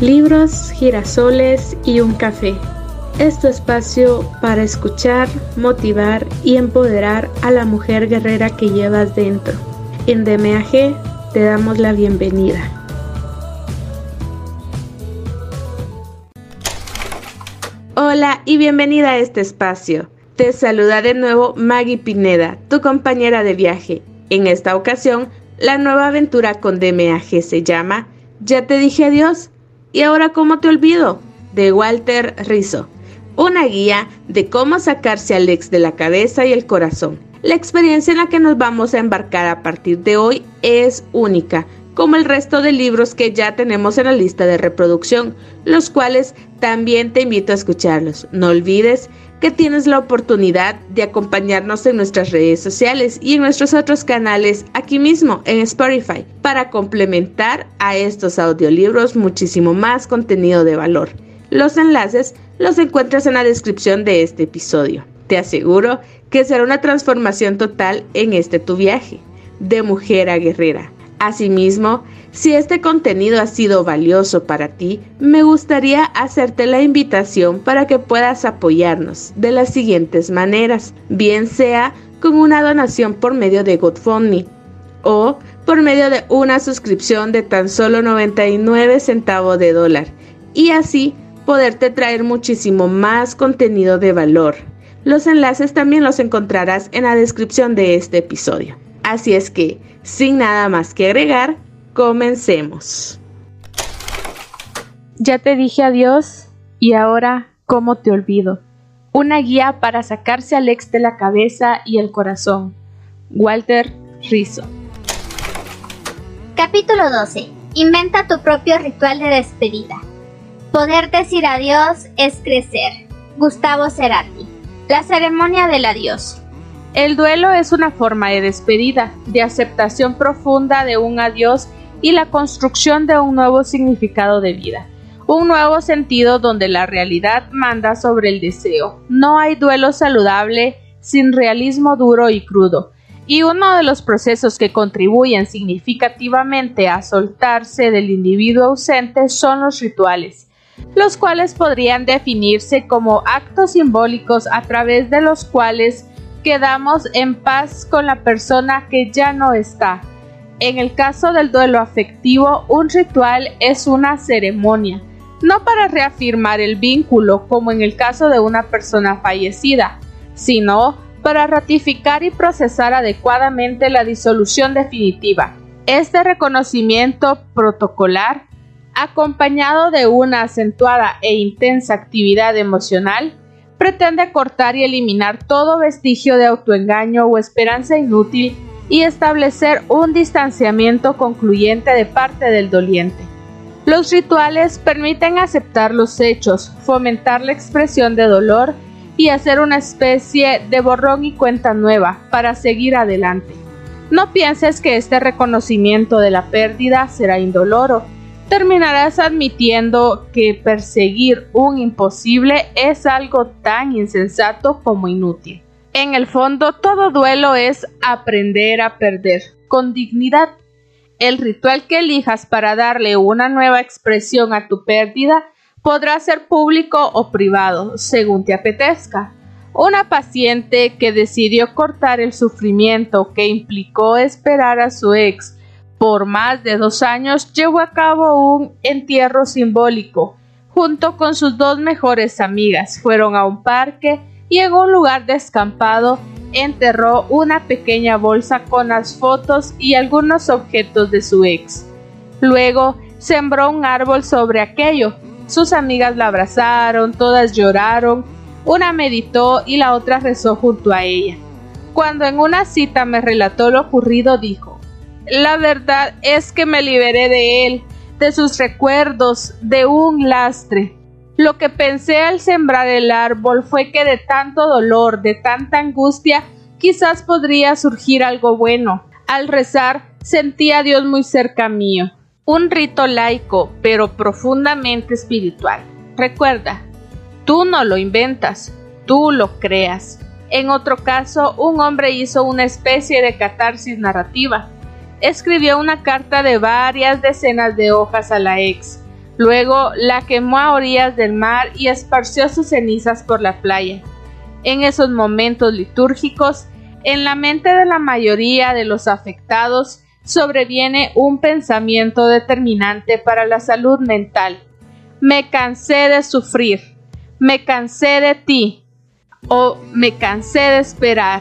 libros, girasoles y un café. Es tu espacio para escuchar, motivar y empoderar a la mujer guerrera que llevas dentro. En DMAG te damos la bienvenida. Hola y bienvenida a este espacio. Te saluda de nuevo Maggie Pineda, tu compañera de viaje. En esta ocasión, la nueva aventura con DMAG se llama Ya te dije adiós ¿Y ahora cómo te olvido? de Walter Rizzo. Una guía de cómo sacarse al ex de la cabeza y el corazón. La experiencia en la que nos vamos a embarcar a partir de hoy es única, como el resto de libros que ya tenemos en la lista de reproducción, los cuales también te invito a escucharlos. No olvides que tienes la oportunidad de acompañarnos en nuestras redes sociales y en nuestros otros canales aquí mismo en Spotify para complementar a estos audiolibros muchísimo más contenido de valor. Los enlaces los encuentras en la descripción de este episodio. Te aseguro que será una transformación total en este tu viaje, de mujer a guerrera. Asimismo, si este contenido ha sido valioso para ti, me gustaría hacerte la invitación para que puedas apoyarnos de las siguientes maneras, bien sea con una donación por medio de GoFundMe o por medio de una suscripción de tan solo 99 centavos de dólar y así poderte traer muchísimo más contenido de valor. Los enlaces también los encontrarás en la descripción de este episodio. Así es que, sin nada más que agregar, comencemos. Ya te dije adiós y ahora, ¿cómo te olvido? Una guía para sacarse al ex de la cabeza y el corazón. Walter Rizzo. Capítulo 12. Inventa tu propio ritual de despedida. Poder decir adiós es crecer. Gustavo Cerati. La ceremonia del adiós. El duelo es una forma de despedida, de aceptación profunda de un adiós y la construcción de un nuevo significado de vida, un nuevo sentido donde la realidad manda sobre el deseo. No hay duelo saludable sin realismo duro y crudo, y uno de los procesos que contribuyen significativamente a soltarse del individuo ausente son los rituales, los cuales podrían definirse como actos simbólicos a través de los cuales quedamos en paz con la persona que ya no está. En el caso del duelo afectivo, un ritual es una ceremonia, no para reafirmar el vínculo como en el caso de una persona fallecida, sino para ratificar y procesar adecuadamente la disolución definitiva. Este reconocimiento protocolar, acompañado de una acentuada e intensa actividad emocional, pretende cortar y eliminar todo vestigio de autoengaño o esperanza inútil y establecer un distanciamiento concluyente de parte del doliente. Los rituales permiten aceptar los hechos, fomentar la expresión de dolor y hacer una especie de borrón y cuenta nueva para seguir adelante. No pienses que este reconocimiento de la pérdida será indoloro, terminarás admitiendo que perseguir un imposible es algo tan insensato como inútil. En el fondo, todo duelo es aprender a perder con dignidad. El ritual que elijas para darle una nueva expresión a tu pérdida podrá ser público o privado, según te apetezca. Una paciente que decidió cortar el sufrimiento que implicó esperar a su ex por más de dos años llevó a cabo un entierro simbólico. Junto con sus dos mejores amigas fueron a un parque y en un lugar descampado enterró una pequeña bolsa con las fotos y algunos objetos de su ex. Luego sembró un árbol sobre aquello. Sus amigas la abrazaron, todas lloraron, una meditó y la otra rezó junto a ella. Cuando en una cita me relató lo ocurrido, dijo la verdad es que me liberé de él, de sus recuerdos, de un lastre. Lo que pensé al sembrar el árbol fue que de tanto dolor, de tanta angustia, quizás podría surgir algo bueno. Al rezar, sentí a Dios muy cerca mío. Un rito laico, pero profundamente espiritual. Recuerda, tú no lo inventas, tú lo creas. En otro caso, un hombre hizo una especie de catarsis narrativa escribió una carta de varias decenas de hojas a la ex. Luego la quemó a orillas del mar y esparció sus cenizas por la playa. En esos momentos litúrgicos, en la mente de la mayoría de los afectados sobreviene un pensamiento determinante para la salud mental. Me cansé de sufrir, me cansé de ti o me cansé de esperar.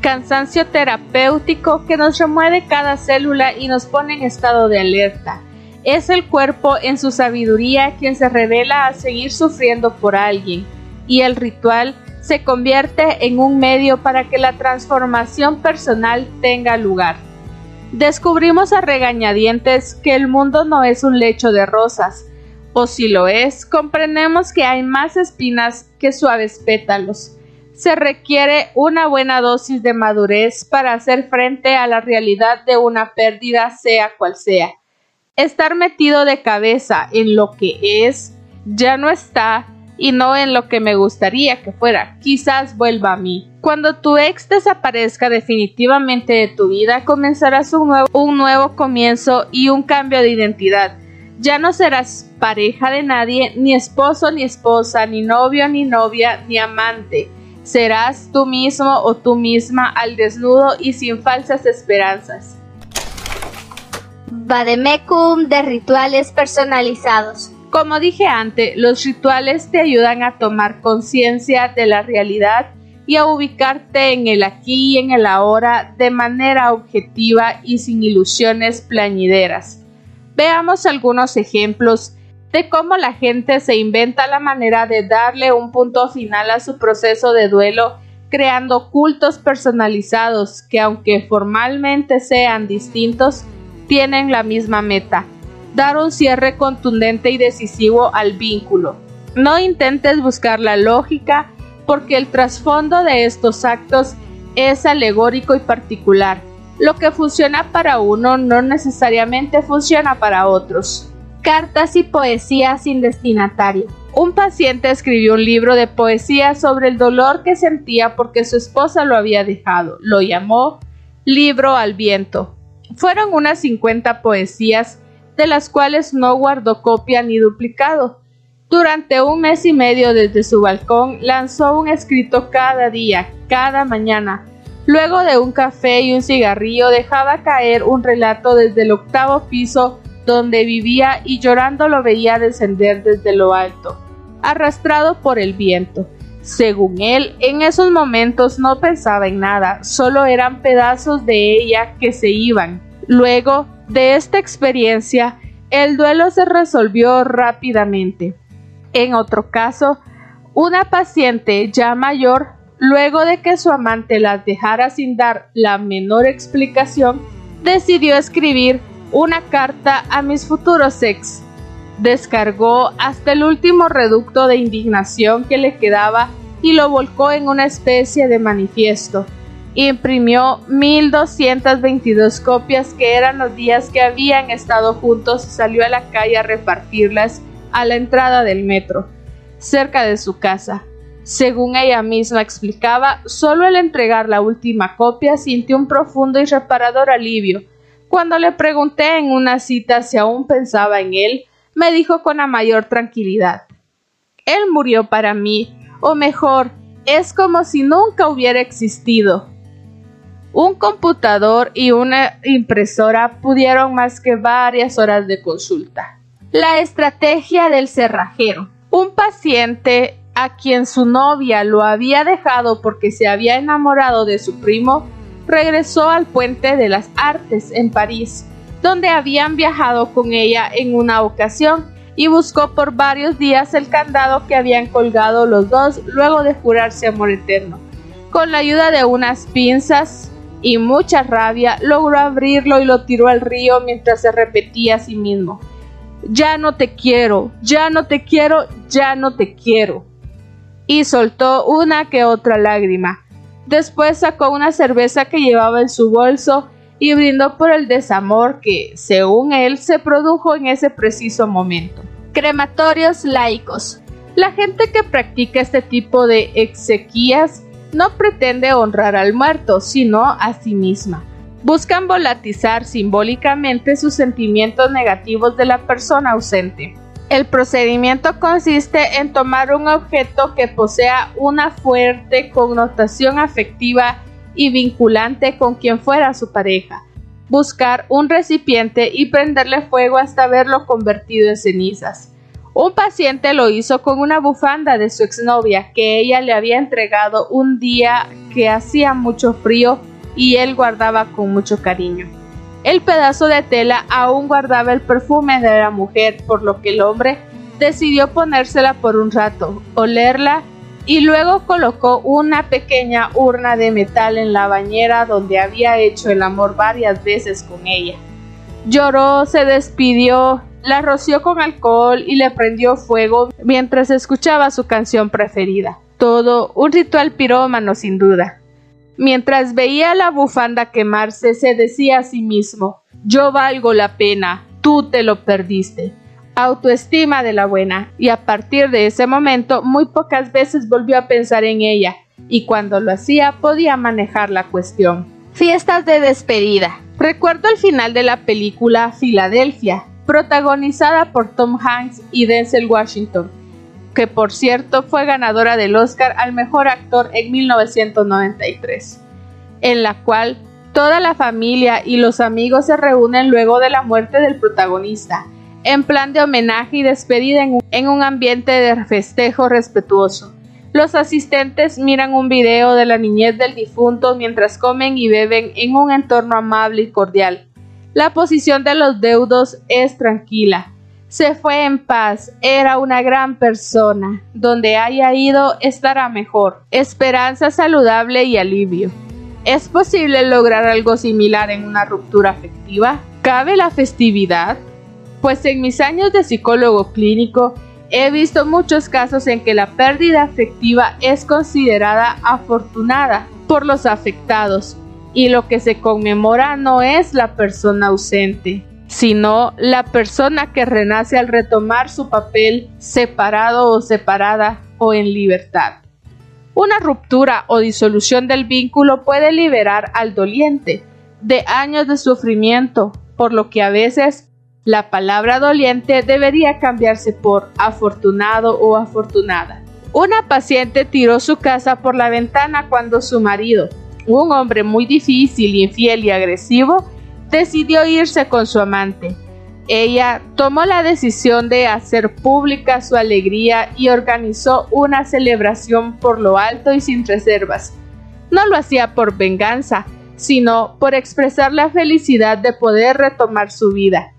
Cansancio terapéutico que nos remueve cada célula y nos pone en estado de alerta es el cuerpo en su sabiduría quien se revela a seguir sufriendo por alguien, y el ritual se convierte en un medio para que la transformación personal tenga lugar. Descubrimos a regañadientes que el mundo no es un lecho de rosas, o si lo es, comprendemos que hay más espinas que suaves pétalos. Se requiere una buena dosis de madurez para hacer frente a la realidad de una pérdida sea cual sea Estar metido de cabeza en lo que es ya no está y no en lo que me gustaría que fuera. Quizás vuelva a mí. Cuando tu ex desaparezca definitivamente de tu vida, comenzarás un nuevo, un nuevo comienzo y un cambio de identidad. Ya no serás pareja de nadie, ni esposo ni esposa, ni novio ni novia, ni amante. Serás tú mismo o tú misma al desnudo y sin falsas esperanzas. Vademecum de rituales personalizados. Como dije antes, los rituales te ayudan a tomar conciencia de la realidad y a ubicarte en el aquí y en el ahora de manera objetiva y sin ilusiones plañideras. Veamos algunos ejemplos de cómo la gente se inventa la manera de darle un punto final a su proceso de duelo creando cultos personalizados que aunque formalmente sean distintos, tienen la misma meta, dar un cierre contundente y decisivo al vínculo. No intentes buscar la lógica porque el trasfondo de estos actos es alegórico y particular. Lo que funciona para uno no necesariamente funciona para otros. Cartas y poesía sin destinatario. Un paciente escribió un libro de poesía sobre el dolor que sentía porque su esposa lo había dejado. Lo llamó Libro al viento. Fueron unas 50 poesías, de las cuales no guardó copia ni duplicado. Durante un mes y medio desde su balcón lanzó un escrito cada día, cada mañana. Luego de un café y un cigarrillo dejaba caer un relato desde el octavo piso donde vivía y llorando lo veía descender desde lo alto, arrastrado por el viento. Según él, en esos momentos no pensaba en nada, solo eran pedazos de ella que se iban. Luego de esta experiencia, el duelo se resolvió rápidamente. En otro caso, una paciente ya mayor, luego de que su amante las dejara sin dar la menor explicación, decidió escribir una carta a mis futuros ex descargó hasta el último reducto de indignación que le quedaba y lo volcó en una especie de manifiesto. Imprimió 1222 copias que eran los días que habían estado juntos y salió a la calle a repartirlas a la entrada del metro, cerca de su casa. Según ella misma explicaba, solo al entregar la última copia sintió un profundo y reparador alivio. Cuando le pregunté en una cita si aún pensaba en él, me dijo con la mayor tranquilidad. Él murió para mí, o mejor, es como si nunca hubiera existido. Un computador y una impresora pudieron más que varias horas de consulta. La estrategia del cerrajero. Un paciente a quien su novia lo había dejado porque se había enamorado de su primo, regresó al puente de las artes en París donde habían viajado con ella en una ocasión y buscó por varios días el candado que habían colgado los dos luego de jurarse amor eterno. Con la ayuda de unas pinzas y mucha rabia logró abrirlo y lo tiró al río mientras se repetía a sí mismo. Ya no te quiero, ya no te quiero, ya no te quiero. Y soltó una que otra lágrima. Después sacó una cerveza que llevaba en su bolso y brindó por el desamor que, según él, se produjo en ese preciso momento. Crematorios laicos. La gente que practica este tipo de exequias no pretende honrar al muerto, sino a sí misma. Buscan volatizar simbólicamente sus sentimientos negativos de la persona ausente. El procedimiento consiste en tomar un objeto que posea una fuerte connotación afectiva y vinculante con quien fuera su pareja, buscar un recipiente y prenderle fuego hasta verlo convertido en cenizas. Un paciente lo hizo con una bufanda de su exnovia que ella le había entregado un día que hacía mucho frío y él guardaba con mucho cariño. El pedazo de tela aún guardaba el perfume de la mujer, por lo que el hombre decidió ponérsela por un rato, olerla y luego colocó una pequeña urna de metal en la bañera donde había hecho el amor varias veces con ella. Lloró, se despidió, la roció con alcohol y le prendió fuego mientras escuchaba su canción preferida. Todo un ritual pirómano sin duda. Mientras veía la bufanda quemarse, se decía a sí mismo, yo valgo la pena, tú te lo perdiste. Autoestima de la buena, y a partir de ese momento muy pocas veces volvió a pensar en ella, y cuando lo hacía podía manejar la cuestión. Fiestas de despedida. Recuerdo el final de la película Filadelfia, protagonizada por Tom Hanks y Denzel Washington que por cierto fue ganadora del Oscar al mejor actor en 1993, en la cual toda la familia y los amigos se reúnen luego de la muerte del protagonista, en plan de homenaje y despedida en un ambiente de festejo respetuoso. Los asistentes miran un video de la niñez del difunto mientras comen y beben en un entorno amable y cordial. La posición de los deudos es tranquila, se fue en paz, era una gran persona. Donde haya ido estará mejor. Esperanza saludable y alivio. ¿Es posible lograr algo similar en una ruptura afectiva? ¿Cabe la festividad? Pues en mis años de psicólogo clínico he visto muchos casos en que la pérdida afectiva es considerada afortunada por los afectados y lo que se conmemora no es la persona ausente, sino la persona que renace al retomar su papel separado o separada o en libertad. Una ruptura o disolución del vínculo puede liberar al doliente de años de sufrimiento, por lo que a veces la palabra doliente debería cambiarse por afortunado o afortunada. Una paciente tiró su casa por la ventana cuando su marido, un hombre muy difícil, infiel y agresivo, decidió irse con su amante. Ella tomó la decisión de hacer pública su alegría y organizó una celebración por lo alto y sin reservas. No lo hacía por venganza, sino por expresar la felicidad de poder retomar su vida.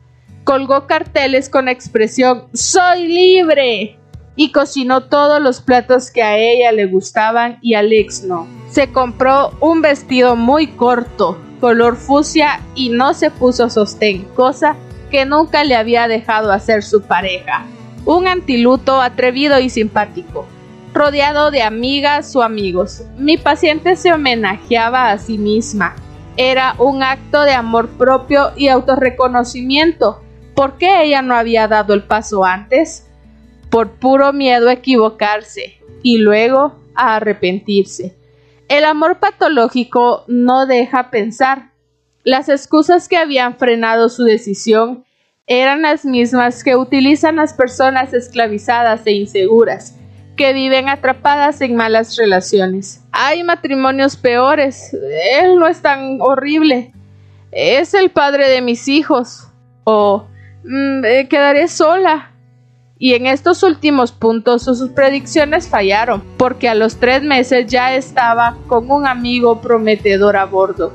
Colgó carteles con expresión ¡Soy libre! y cocinó todos los platos que a ella le gustaban y a Alex no. Se compró un vestido muy corto, color fucsia y no se puso sostén, cosa que nunca le había dejado hacer su pareja. Un antiluto atrevido y simpático, rodeado de amigas o amigos. Mi paciente se homenajeaba a sí misma. Era un acto de amor propio y autorreconocimiento. ¿Por qué ella no había dado el paso antes? Por puro miedo a equivocarse y luego a arrepentirse. El amor patológico no deja pensar. Las excusas que habían frenado su decisión eran las mismas que utilizan las personas esclavizadas e inseguras, que viven atrapadas en malas relaciones. Hay matrimonios peores. Él no es tan horrible. Es el padre de mis hijos. O mm, eh, quedaré sola y en estos últimos puntos sus predicciones fallaron, porque a los tres meses ya estaba con un amigo prometedor a bordo.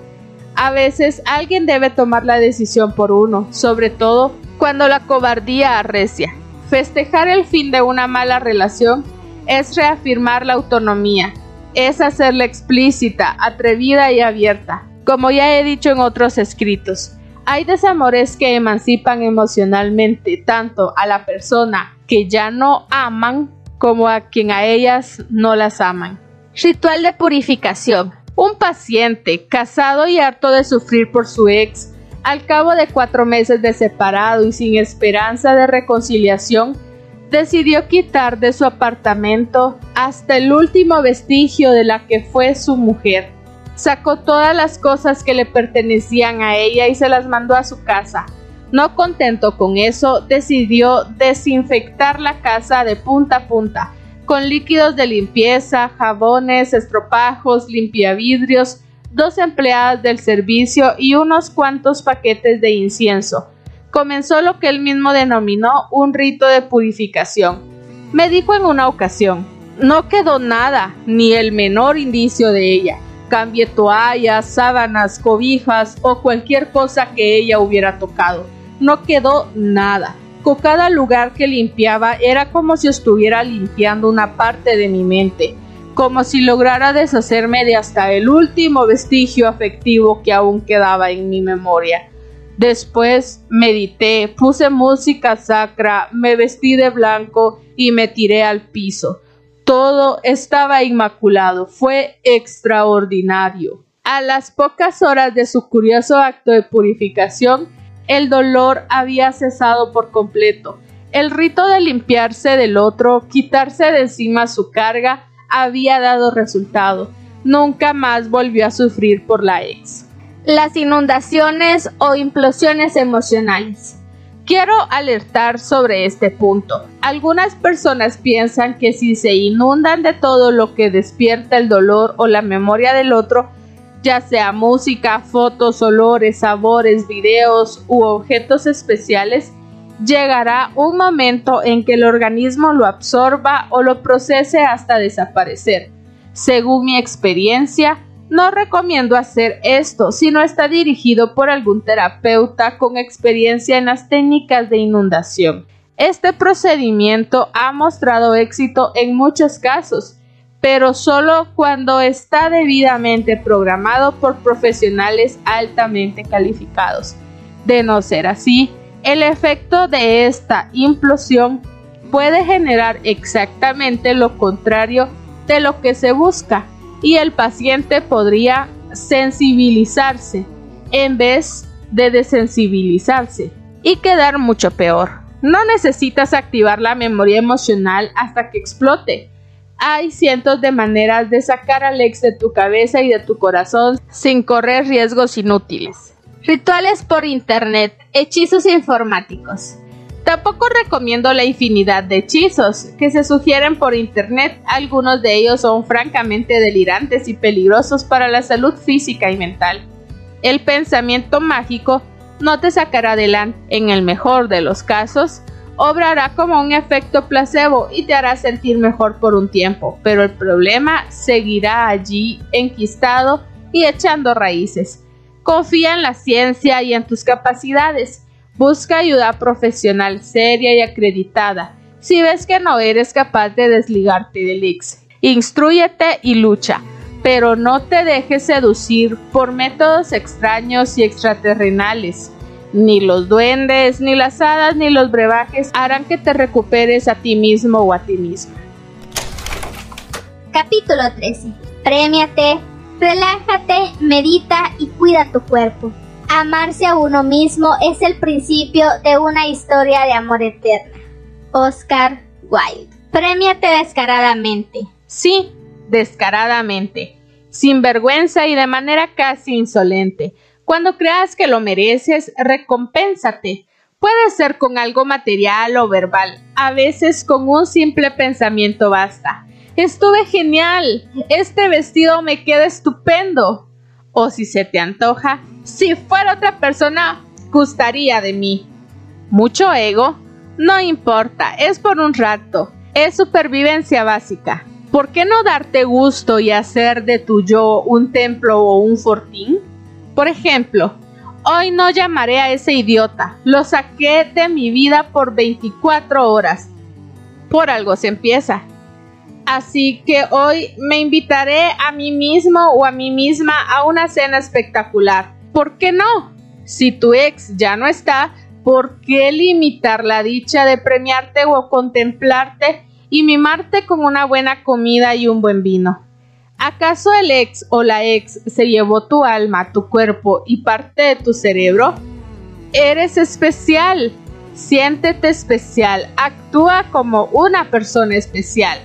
A veces alguien debe tomar la decisión por uno, sobre todo cuando la cobardía arrecia. Festejar el fin de una mala relación es reafirmar la autonomía, es hacerla explícita, atrevida y abierta, como ya he dicho en otros escritos. Hay desamores que emancipan emocionalmente tanto a la persona que ya no aman como a quien a ellas no las aman. Ritual de purificación. Un paciente casado y harto de sufrir por su ex, al cabo de cuatro meses de separado y sin esperanza de reconciliación, decidió quitar de su apartamento hasta el último vestigio de la que fue su mujer. Sacó todas las cosas que le pertenecían a ella y se las mandó a su casa, No contento con eso, decidió desinfectar la casa de punta a punta, con líquidos de limpieza, jabones, estropajos, limpiavidrios, dos empleadas del servicio y unos cuantos paquetes de incienso. Comenzó lo que él mismo denominó un rito de purificación. Me dijo en una ocasión, no quedó nada, ni el menor indicio de ella. Cambie toallas, sábanas, cobijas o cualquier cosa que ella hubiera tocado. No quedó nada. Con cada lugar que limpiaba era como si estuviera limpiando una parte de mi mente como si lograra deshacerme de hasta el último vestigio afectivo que aún quedaba en mi memoria. Después medité, puse música sacra, me vestí de blanco y me tiré al piso. Todo estaba inmaculado, fue extraordinario. A las pocas horas de su curioso acto de purificación, el dolor había cesado por completo. El rito de limpiarse del otro, quitarse de encima su carga, había dado resultado. Nunca más volvió a sufrir por la ex. Las inundaciones o implosiones emocionales. Quiero alertar sobre este punto. Algunas personas piensan que si se inundan de todo lo que despierta el dolor o la memoria del otro, ya sea música, fotos, olores, sabores, videos u objetos especiales, llegará un momento en que el organismo lo absorba o lo procese hasta desaparecer. Según mi experiencia, no recomiendo hacer esto si no está dirigido por algún terapeuta con experiencia en las técnicas de inundación. Este procedimiento ha mostrado éxito en muchos casos, pero solo cuando está debidamente programado por profesionales altamente calificados. De no ser así, el efecto de esta implosión puede generar exactamente lo contrario de lo que se busca y el paciente podría sensibilizarse en vez de desensibilizarse y quedar mucho peor. No necesitas activar la memoria emocional hasta que explote. Hay cientos de maneras de sacar al ex de tu cabeza y de tu corazón sin correr riesgos inútiles. Rituales por Internet, hechizos informáticos. Tampoco recomiendo la infinidad de hechizos que se sugieren por Internet. Algunos de ellos son francamente delirantes y peligrosos para la salud física y mental. El pensamiento mágico no te sacará adelante. En el mejor de los casos, obrará como un efecto placebo y te hará sentir mejor por un tiempo, pero el problema seguirá allí enquistado y echando raíces. Confía en la ciencia y en tus capacidades. Busca ayuda profesional seria y acreditada. Si ves que no eres capaz de desligarte del ex, instruyete y lucha, pero no te dejes seducir por métodos extraños y extraterrenales. Ni los duendes, ni las hadas, ni los brebajes harán que te recuperes a ti mismo o a ti misma. Capítulo 13. Premiate, Relájate, medita y cuida tu cuerpo. Amarse a uno mismo es el principio de una historia de amor eterna. Oscar Wilde. Premiate descaradamente. Sí, descaradamente. Sin vergüenza y de manera casi insolente. Cuando creas que lo mereces, recompénsate. Puede ser con algo material o verbal. A veces con un simple pensamiento basta. Estuve genial. Este vestido me queda estupendo. O si se te antoja, si fuera otra persona, gustaría de mí. Mucho ego. No importa, es por un rato. Es supervivencia básica. ¿Por qué no darte gusto y hacer de tu yo un templo o un fortín? Por ejemplo, hoy no llamaré a ese idiota. Lo saqué de mi vida por 24 horas. Por algo se empieza. Así que hoy me invitaré a mí mismo o a mí misma a una cena espectacular. ¿Por qué no? Si tu ex ya no está, ¿por qué limitar la dicha de premiarte o contemplarte y mimarte con una buena comida y un buen vino? ¿Acaso el ex o la ex se llevó tu alma, tu cuerpo y parte de tu cerebro? Eres especial. Siéntete especial. Actúa como una persona especial.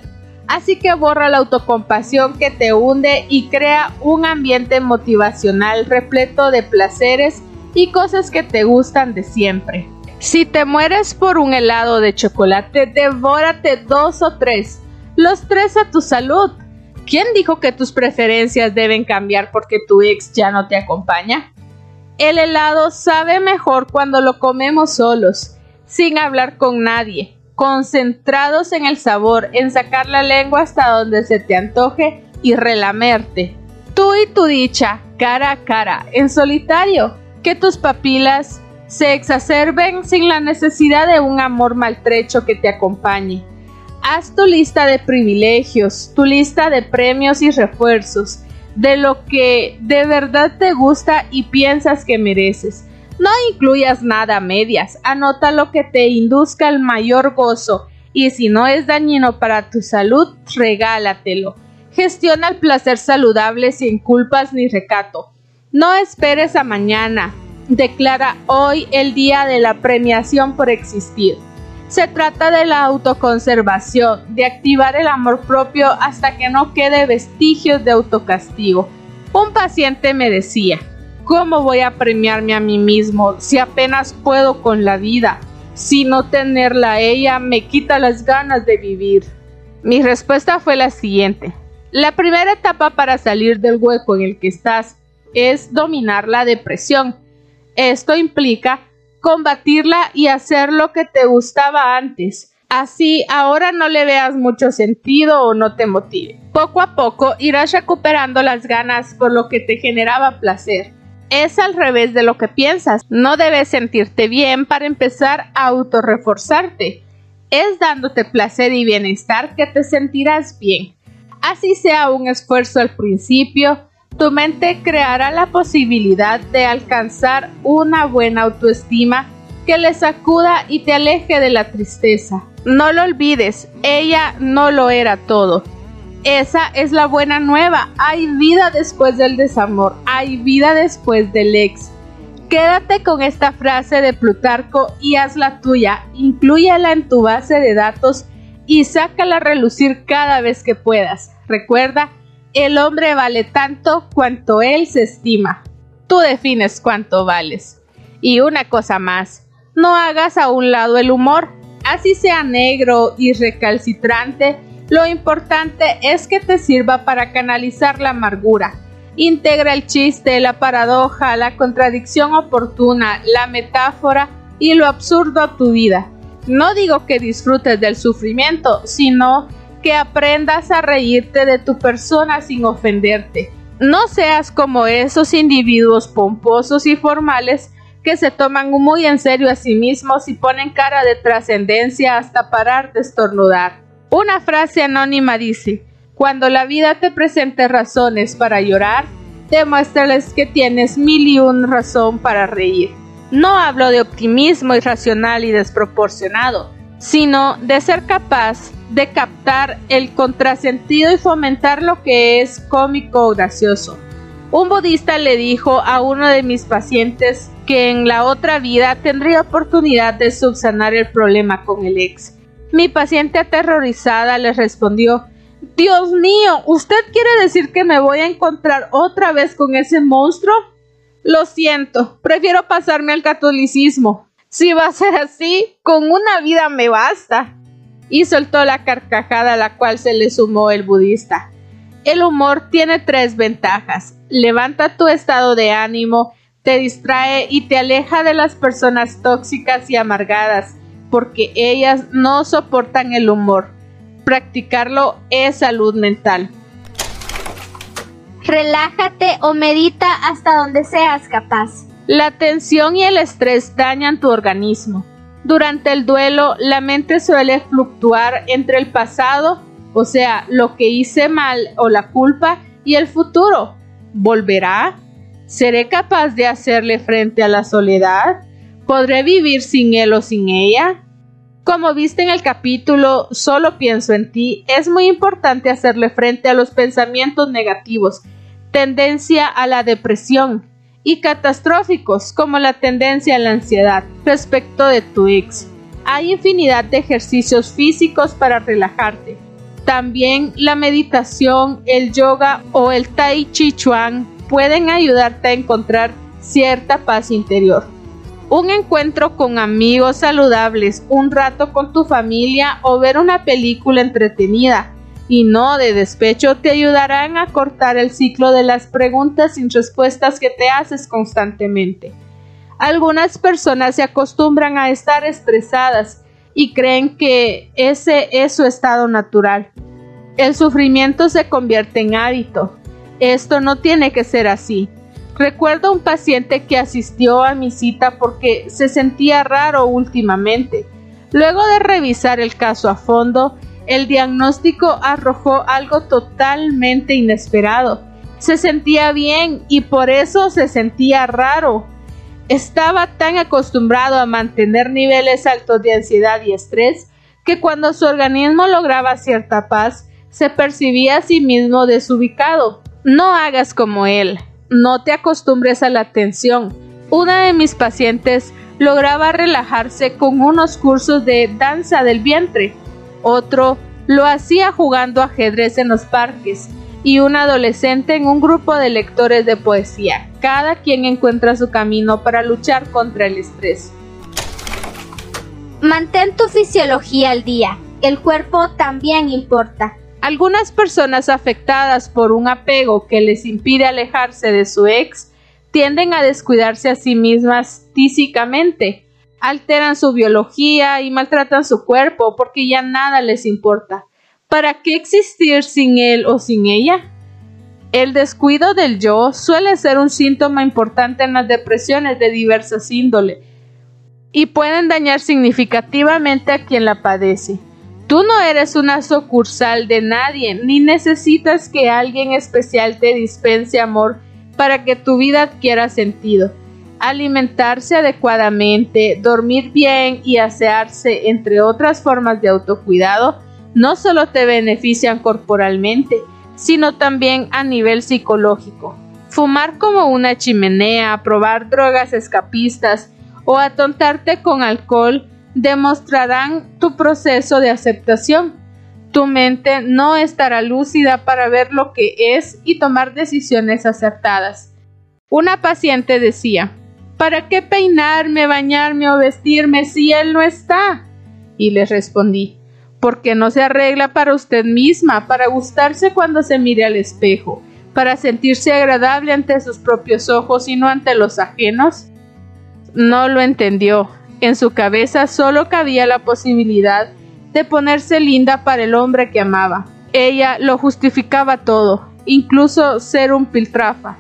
Así que borra la autocompasión que te hunde y crea un ambiente motivacional repleto de placeres y cosas que te gustan de siempre. Si te mueres por un helado de chocolate, devórate dos o tres. Los tres a tu salud. ¿Quién dijo que tus preferencias deben cambiar porque tu ex ya no te acompaña? El helado sabe mejor cuando lo comemos solos, sin hablar con nadie, concentrados en el sabor, en sacar la lengua hasta donde se te antoje y relamerte. Tú y tu dicha, cara a cara, en solitario, que tus papilas se exacerben sin la necesidad de un amor maltrecho que te acompañe. Haz tu lista de privilegios, tu lista de premios y refuerzos, de lo que de verdad te gusta y piensas que mereces. No incluyas nada a medias, anota lo que te induzca el mayor gozo y si no es dañino para tu salud, regálatelo. Gestiona el placer saludable sin culpas ni recato. No esperes a mañana. Declara hoy el día de la premiación por existir. Se trata de la autoconservación, de activar el amor propio hasta que no quede vestigios de autocastigo. Un paciente me decía, ¿cómo voy a premiarme a mí mismo si apenas puedo con la vida? Si no tenerla ella me quita las ganas de vivir. Mi respuesta fue la siguiente. La primera etapa para salir del hueco en el que estás es dominar la depresión. Esto implica combatirla y hacer lo que te gustaba antes. Así ahora no le veas mucho sentido o no te motive. Poco a poco irás recuperando las ganas por lo que te generaba placer. Es al revés de lo que piensas. No debes sentirte bien para empezar a autorreforzarte. Es dándote placer y bienestar que te sentirás bien así sea un esfuerzo al principio, tu mente creará la posibilidad de alcanzar una buena autoestima que le sacuda y te aleje de la tristeza. No lo olvides, ella no lo era todo. Esa es la buena nueva. Hay vida después del desamor, hay vida después del ex. Quédate con esta frase de Plutarco y hazla tuya. Inclúyela en tu base de datos y sácala a relucir cada vez que puedas. Recuerda, el hombre vale tanto cuanto él se estima. Tú defines cuánto vales. Y una cosa más, no hagas a un lado el humor. Así sea negro y recalcitrante, lo importante es que te sirva para canalizar la amargura. Integra el chiste, la paradoja, la contradicción oportuna, la metáfora y lo absurdo a tu vida. No digo que disfrutes del sufrimiento, sino que aprendas a reírte de tu persona sin ofenderte. No seas como esos individuos pomposos y formales que se toman muy en serio a sí mismos y ponen cara de trascendencia hasta parar de estornudar. Una frase anónima dice, cuando la vida te presente razones para llorar, demuéstrales que tienes mil y un razón para reír. No hablo de optimismo irracional y desproporcionado, sino de ser capaz de captar el contrasentido y fomentar lo que es cómico o gracioso. Un budista le dijo a uno de mis pacientes que en la otra vida tendría oportunidad de subsanar el problema con el ex. Mi paciente aterrorizada le respondió Dios mío, ¿usted quiere decir que me voy a encontrar otra vez con ese monstruo? Lo siento, prefiero pasarme al catolicismo. Si va a ser así, con una vida me basta y soltó la carcajada a la cual se le sumó el budista. El humor tiene tres ventajas. Levanta tu estado de ánimo, te distrae y te aleja de las personas tóxicas y amargadas, porque ellas no soportan el humor. Practicarlo es salud mental. Relájate o medita hasta donde seas capaz. La tensión y el estrés dañan tu organismo. Durante el duelo, la mente suele fluctuar entre el pasado, o sea, lo que hice mal o la culpa, y el futuro. ¿Volverá? ¿Seré capaz de hacerle frente a la soledad? ¿Podré vivir sin él o sin ella? Como viste en el capítulo Solo pienso en ti, es muy importante hacerle frente a los pensamientos negativos, tendencia a la depresión, y catastróficos como la tendencia a la ansiedad respecto de tu ex. Hay infinidad de ejercicios físicos para relajarte. También la meditación, el yoga o el tai chi chuan pueden ayudarte a encontrar cierta paz interior. Un encuentro con amigos saludables, un rato con tu familia o ver una película entretenida y no de despecho te ayudarán a cortar el ciclo de las preguntas sin respuestas que te haces constantemente. Algunas personas se acostumbran a estar estresadas y creen que ese es su estado natural. El sufrimiento se convierte en hábito. Esto no tiene que ser así. Recuerdo un paciente que asistió a mi cita porque se sentía raro últimamente. Luego de revisar el caso a fondo, el diagnóstico arrojó algo totalmente inesperado. Se sentía bien y por eso se sentía raro. Estaba tan acostumbrado a mantener niveles altos de ansiedad y estrés que cuando su organismo lograba cierta paz, se percibía a sí mismo desubicado. No hagas como él, no te acostumbres a la tensión. Una de mis pacientes lograba relajarse con unos cursos de danza del vientre, otro lo hacía jugando ajedrez en los parques y un adolescente en un grupo de lectores de poesía. Cada quien encuentra su camino para luchar contra el estrés. Mantén tu fisiología al día. El cuerpo también importa. Algunas personas afectadas por un apego que les impide alejarse de su ex tienden a descuidarse a sí mismas físicamente, alteran su biología y maltratan su cuerpo porque ya nada les importa. ¿Para qué existir sin él o sin ella? El descuido del yo suele ser un síntoma importante en las depresiones de diversas índole y pueden dañar significativamente a quien la padece. Tú no eres una sucursal de nadie, ni necesitas que alguien especial te dispense amor para que tu vida adquiera sentido. Alimentarse adecuadamente, dormir bien y asearse, entre otras formas de autocuidado, no solo te benefician corporalmente, sino también a nivel psicológico. Fumar como una chimenea, probar drogas escapistas o atontarte con alcohol demostrarán tu proceso de aceptación. Tu mente no estará lúcida para ver lo que es y tomar decisiones acertadas. Una paciente decía, ¿para qué peinarme, bañarme o vestirme si él no está? Y le respondí, porque no se arregla para usted misma, para gustarse cuando se mire al espejo, para sentirse agradable ante sus propios ojos y no ante los ajenos? No lo entendió. En su cabeza solo cabía la posibilidad de ponerse linda para el hombre que amaba. Ella lo justificaba todo, incluso ser un piltrafa.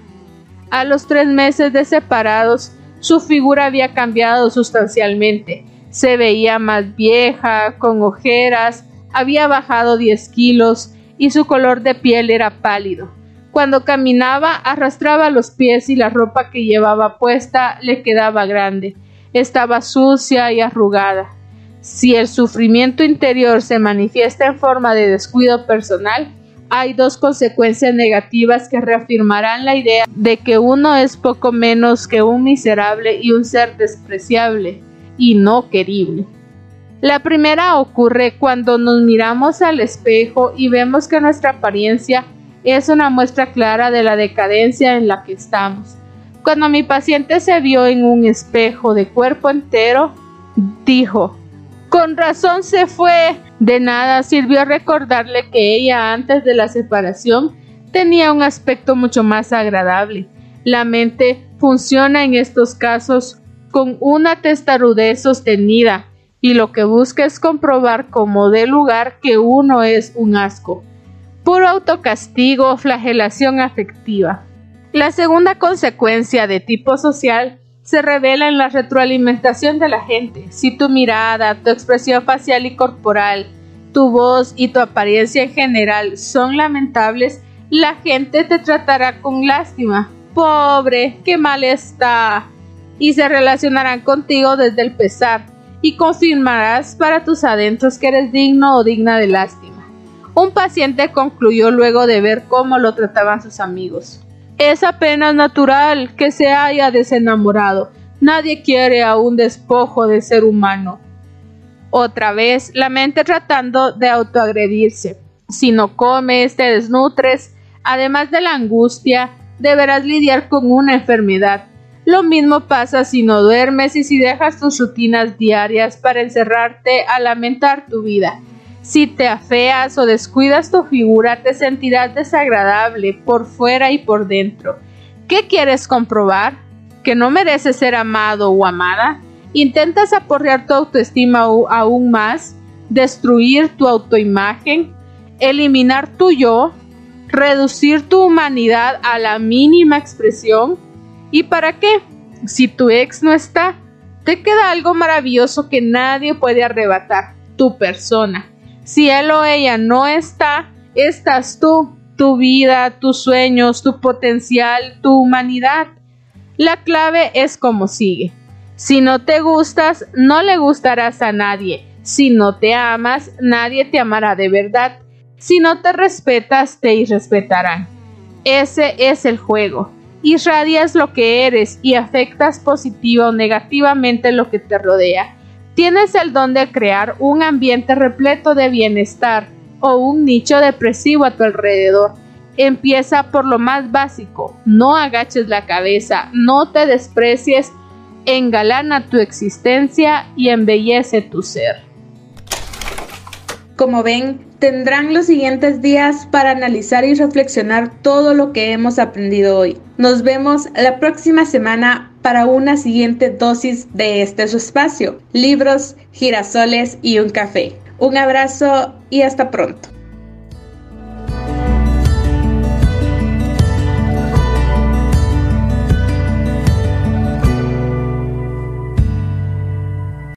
A los tres meses de separados, su figura había cambiado sustancialmente se veía más vieja, con ojeras, había bajado 10 kilos y su color de piel era pálido. Cuando caminaba arrastraba los pies y la ropa que llevaba puesta le quedaba grande. Estaba sucia y arrugada. Si el sufrimiento interior se manifiesta en forma de descuido personal, hay dos consecuencias negativas que reafirmarán la idea de que uno es poco menos que un miserable y un ser despreciable y no querible. La primera ocurre cuando nos miramos al espejo y vemos que nuestra apariencia es una muestra clara de la decadencia en la que estamos. Cuando mi paciente se vio en un espejo de cuerpo entero, dijo, con razón se fue. De nada sirvió recordarle que ella antes de la separación tenía un aspecto mucho más agradable. La mente funciona en estos casos con una testarudez sostenida y lo que busca es comprobar como de lugar que uno es un asco. Puro autocastigo, flagelación afectiva. La segunda consecuencia de tipo social se revela en la retroalimentación de la gente. Si tu mirada, tu expresión facial y corporal, tu voz y tu apariencia en general son lamentables, la gente te tratará con lástima. Pobre, qué mal está y se relacionarán contigo desde el pesar y confirmarás para tus adentros que eres digno o digna de lástima. Un paciente concluyó luego de ver cómo lo trataban sus amigos. Es apenas natural que se haya desenamorado. Nadie quiere a un despojo de ser humano. Otra vez, la mente tratando de autoagredirse. Si no comes, te desnutres, además de la angustia, deberás lidiar con una enfermedad Lo mismo pasa si no duermes y si dejas tus rutinas diarias para encerrarte a lamentar tu vida. Si te afeas o descuidas tu figura, te sentirás desagradable por fuera y por dentro. ¿Qué quieres comprobar? ¿Que no mereces ser amado o amada? ¿Intentas aporrear tu autoestima aún más? ¿Destruir tu autoimagen? ¿Eliminar tu yo? ¿Reducir tu humanidad a la mínima expresión? ¿Y para qué? Si tu ex no está, te queda algo maravilloso que nadie puede arrebatar, tu persona. Si él o ella no está, estás tú, tu vida, tus sueños, tu potencial, tu humanidad. La clave es como sigue. Si no te gustas, no le gustarás a nadie. Si no te amas, nadie te amará de verdad. Si no te respetas, te irrespetarán. Ese es el juego. Irradias lo que eres y afectas positiva o negativamente lo que te rodea. Tienes el don de crear un ambiente repleto de bienestar o un nicho depresivo a tu alrededor. Empieza por lo más básico, no agaches la cabeza, no te desprecies, engalana tu existencia y embellece tu ser. Como ven, tendrán los siguientes días para analizar y reflexionar todo lo que hemos aprendido hoy. Nos vemos la próxima semana para una siguiente dosis de este su espacio, libros, girasoles y un café. Un abrazo y hasta pronto.